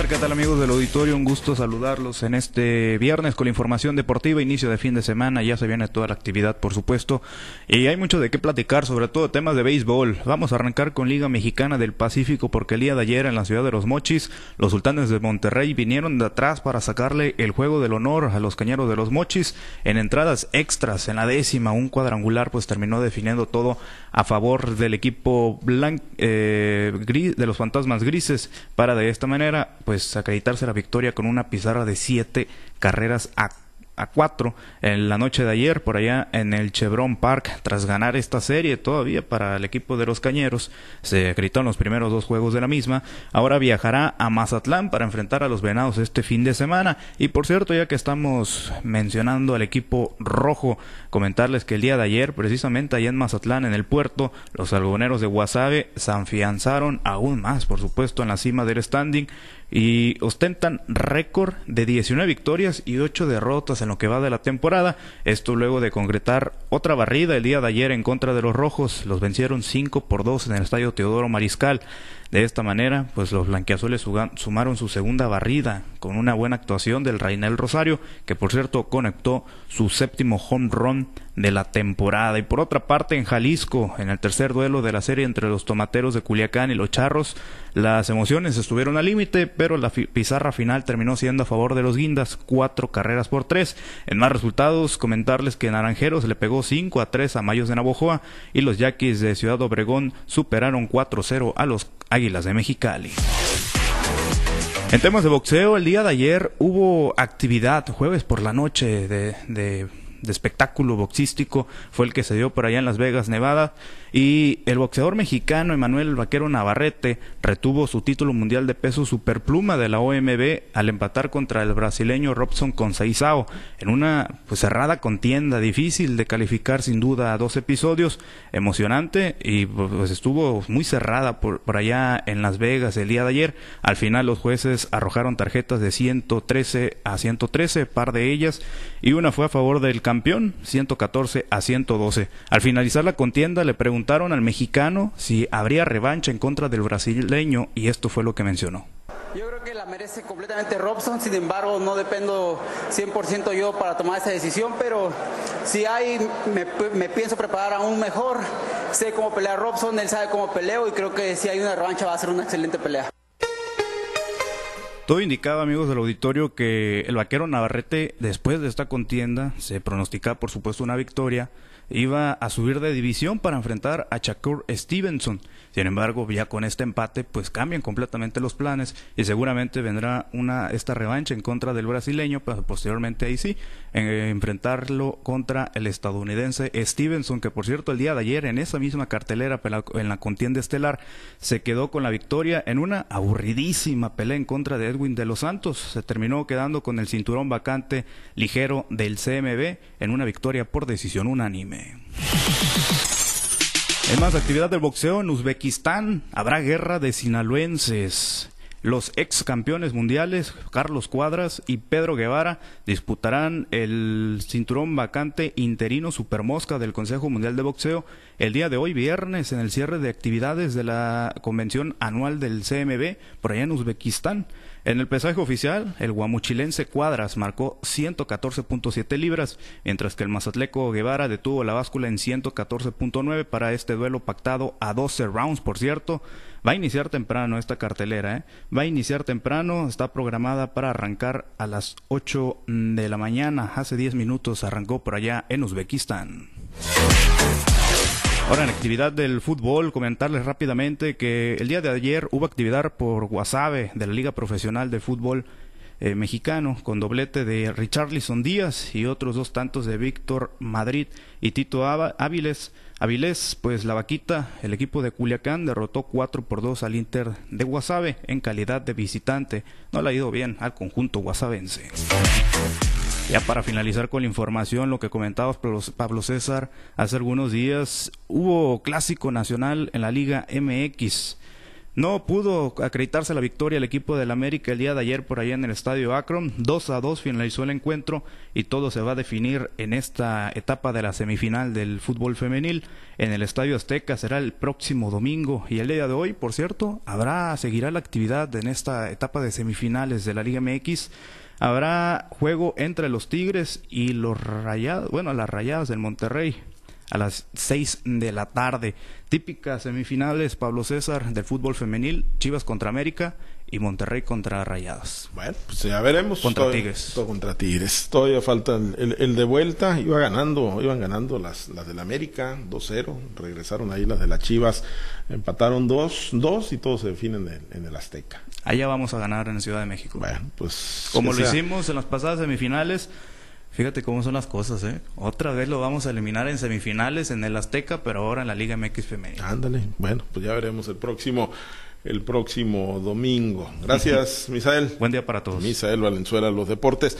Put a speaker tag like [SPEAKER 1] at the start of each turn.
[SPEAKER 1] César, ¿qué tal amigos del auditorio? Un gusto saludarlos en este viernes con la información deportiva, inicio de fin de semana, ya se viene toda la actividad por supuesto y hay mucho de qué platicar, sobre todo temas de béisbol. Vamos a arrancar con Liga Mexicana del Pacífico porque el día de ayer en la ciudad de Los Mochis, los sultanes de Monterrey vinieron de atrás para sacarle el juego del honor a los cañeros de Los Mochis en entradas extras, en la décima, un cuadrangular pues terminó definiendo todo a favor del equipo blanco, eh, gris, de los fantasmas grises para de esta manera pues acreditarse la victoria con una pizarra de siete carreras a a 4 en la noche de ayer por allá en el Chevron Park tras ganar esta serie todavía para el equipo de los Cañeros. Se acreditó en los primeros dos juegos de la misma. Ahora viajará a Mazatlán para enfrentar a los Venados este fin de semana. Y por cierto, ya que estamos mencionando al equipo rojo, comentarles que el día de ayer, precisamente allá en Mazatlán, en el puerto, los algoneros de Guasave se afianzaron aún más, por supuesto, en la cima del standing y ostentan récord de 19 victorias y 8 derrotas en lo que va de la temporada. Esto luego de concretar otra barrida el día de ayer en contra de los Rojos. Los vencieron 5 por 2 en el estadio Teodoro Mariscal. De esta manera, pues los blanquiazules sumaron su segunda barrida con una buena actuación del Rainel Rosario, que por cierto conectó su séptimo home run de la temporada. Y por otra parte, en Jalisco, en el tercer duelo de la serie entre los tomateros de Culiacán y los charros, las emociones estuvieron al límite, pero la pizarra final terminó siendo a favor de los guindas, cuatro carreras por tres. En más resultados, comentarles que Naranjeros le pegó 5 a 3 a Mayos de Navojoa y los Yaquis de Ciudad Obregón superaron 4-0 a los Águilas de Mexicali. En temas de boxeo, el día de ayer hubo actividad, jueves por la noche, de, de, de espectáculo boxístico, fue el que se dio por allá en Las Vegas, Nevada. Y el boxeador mexicano Emanuel Vaquero Navarrete retuvo su título mundial de peso superpluma de la OMB al empatar contra el brasileño Robson Conceizao en una pues, cerrada contienda difícil de calificar sin duda a dos episodios, emocionante y pues estuvo muy cerrada por, por allá en Las Vegas el día de ayer. Al final los jueces arrojaron tarjetas de 113 a 113, par de ellas, y una fue a favor del 114 a 112. Al finalizar la contienda le preguntaron al mexicano si habría revancha en contra del brasileño y esto fue lo que mencionó.
[SPEAKER 2] Yo creo que la merece completamente Robson, sin embargo no dependo 100% yo para tomar esa decisión, pero si hay, me, me, pienso preparar aún mejor, sé cómo pelear Robson, él sabe cómo peleo y creo que si hay una revancha va a ser una excelente pelea.
[SPEAKER 1] Todo indicaba, amigos del auditorio, que el vaquero Navarrete, después de esta contienda, se pronosticaba, por supuesto, una victoria, iba a subir de división para enfrentar a Shakur Stevenson. Sin embargo, ya con este empate, pues cambian completamente los planes y seguramente vendrá una esta revancha en contra del brasileño, pero posteriormente ahí sí, enfrentarlo contra el estadounidense Stevenson, que por cierto el día de ayer en esa misma cartelera en la contienda estelar se quedó con la victoria en una aburridísima pelea en contra de Edwin de los Santos. Se terminó quedando con el cinturón vacante ligero del CMB en una victoria por decisión unánime. En más actividad del boxeo en Uzbekistán habrá guerra de sinaloenses. Los ex campeones mundiales, Carlos Cuadras y Pedro Guevara, disputarán el cinturón vacante interino supermosca del Consejo Mundial de Boxeo el día de hoy, viernes, en el cierre de actividades de la convención anual del CMB por allá en Uzbekistán. En el pesaje oficial, el guamuchilense Cuadras marcó 114.7 libras, mientras que el mazatleco Guevara detuvo la báscula en 114.9 para este duelo pactado a 12 rounds, por cierto. Va a iniciar temprano esta cartelera, ¿eh? Va a iniciar temprano, está programada para arrancar a las 8 de la mañana. Hace 10 minutos arrancó por allá en Uzbekistán. Ahora en actividad del fútbol, comentarles rápidamente que el día de ayer hubo actividad por Guasave de la Liga Profesional de Fútbol eh, Mexicano con doblete de Richarlison Díaz y otros dos tantos de Víctor Madrid y Tito Áviles. Avilés, pues la vaquita, el equipo de Culiacán derrotó 4 por 2 al Inter de Guasave en calidad de visitante. No le ha ido bien al conjunto guasavense. Ya para finalizar con la información, lo que comentaba Pablo César, hace algunos días hubo clásico nacional en la Liga MX. No pudo acreditarse la victoria el equipo del América el día de ayer por allá en el estadio Akron. 2 a 2 finalizó el encuentro y todo se va a definir en esta etapa de la semifinal del fútbol femenil en el estadio Azteca. Será el próximo domingo y el día de hoy, por cierto, habrá seguirá la actividad en esta etapa de semifinales de la Liga MX. Habrá juego entre los Tigres y los Rayados, bueno, las Rayadas del Monterrey a las 6 de la tarde. Típicas semifinales, Pablo César, del fútbol femenil, Chivas contra América y Monterrey contra Rayadas.
[SPEAKER 3] Bueno, pues ya veremos.
[SPEAKER 1] Contra
[SPEAKER 3] Todo-
[SPEAKER 1] Tigres.
[SPEAKER 3] todo contra Tigres. Todavía falta el, el- el de vuelta. Iba ganando, iban ganando las, las del América 2-0. Regresaron ahí las de las Chivas. Empataron 2-2 y todos se definen en, en el Azteca.
[SPEAKER 1] Allá vamos a ganar en Ciudad de México.
[SPEAKER 3] Bueno, pues.
[SPEAKER 1] Como lo
[SPEAKER 3] sea.
[SPEAKER 1] hicimos en las pasadas semifinales, fíjate cómo son las cosas, ¿eh? Otra vez lo vamos a eliminar en semifinales en el Azteca, pero ahora en la Liga MX femenil.
[SPEAKER 3] Ándale. Bueno, pues ya veremos el próximo, el próximo domingo. Gracias, Misael.
[SPEAKER 1] Buen día para todos.
[SPEAKER 3] Misael Valenzuela, los deportes.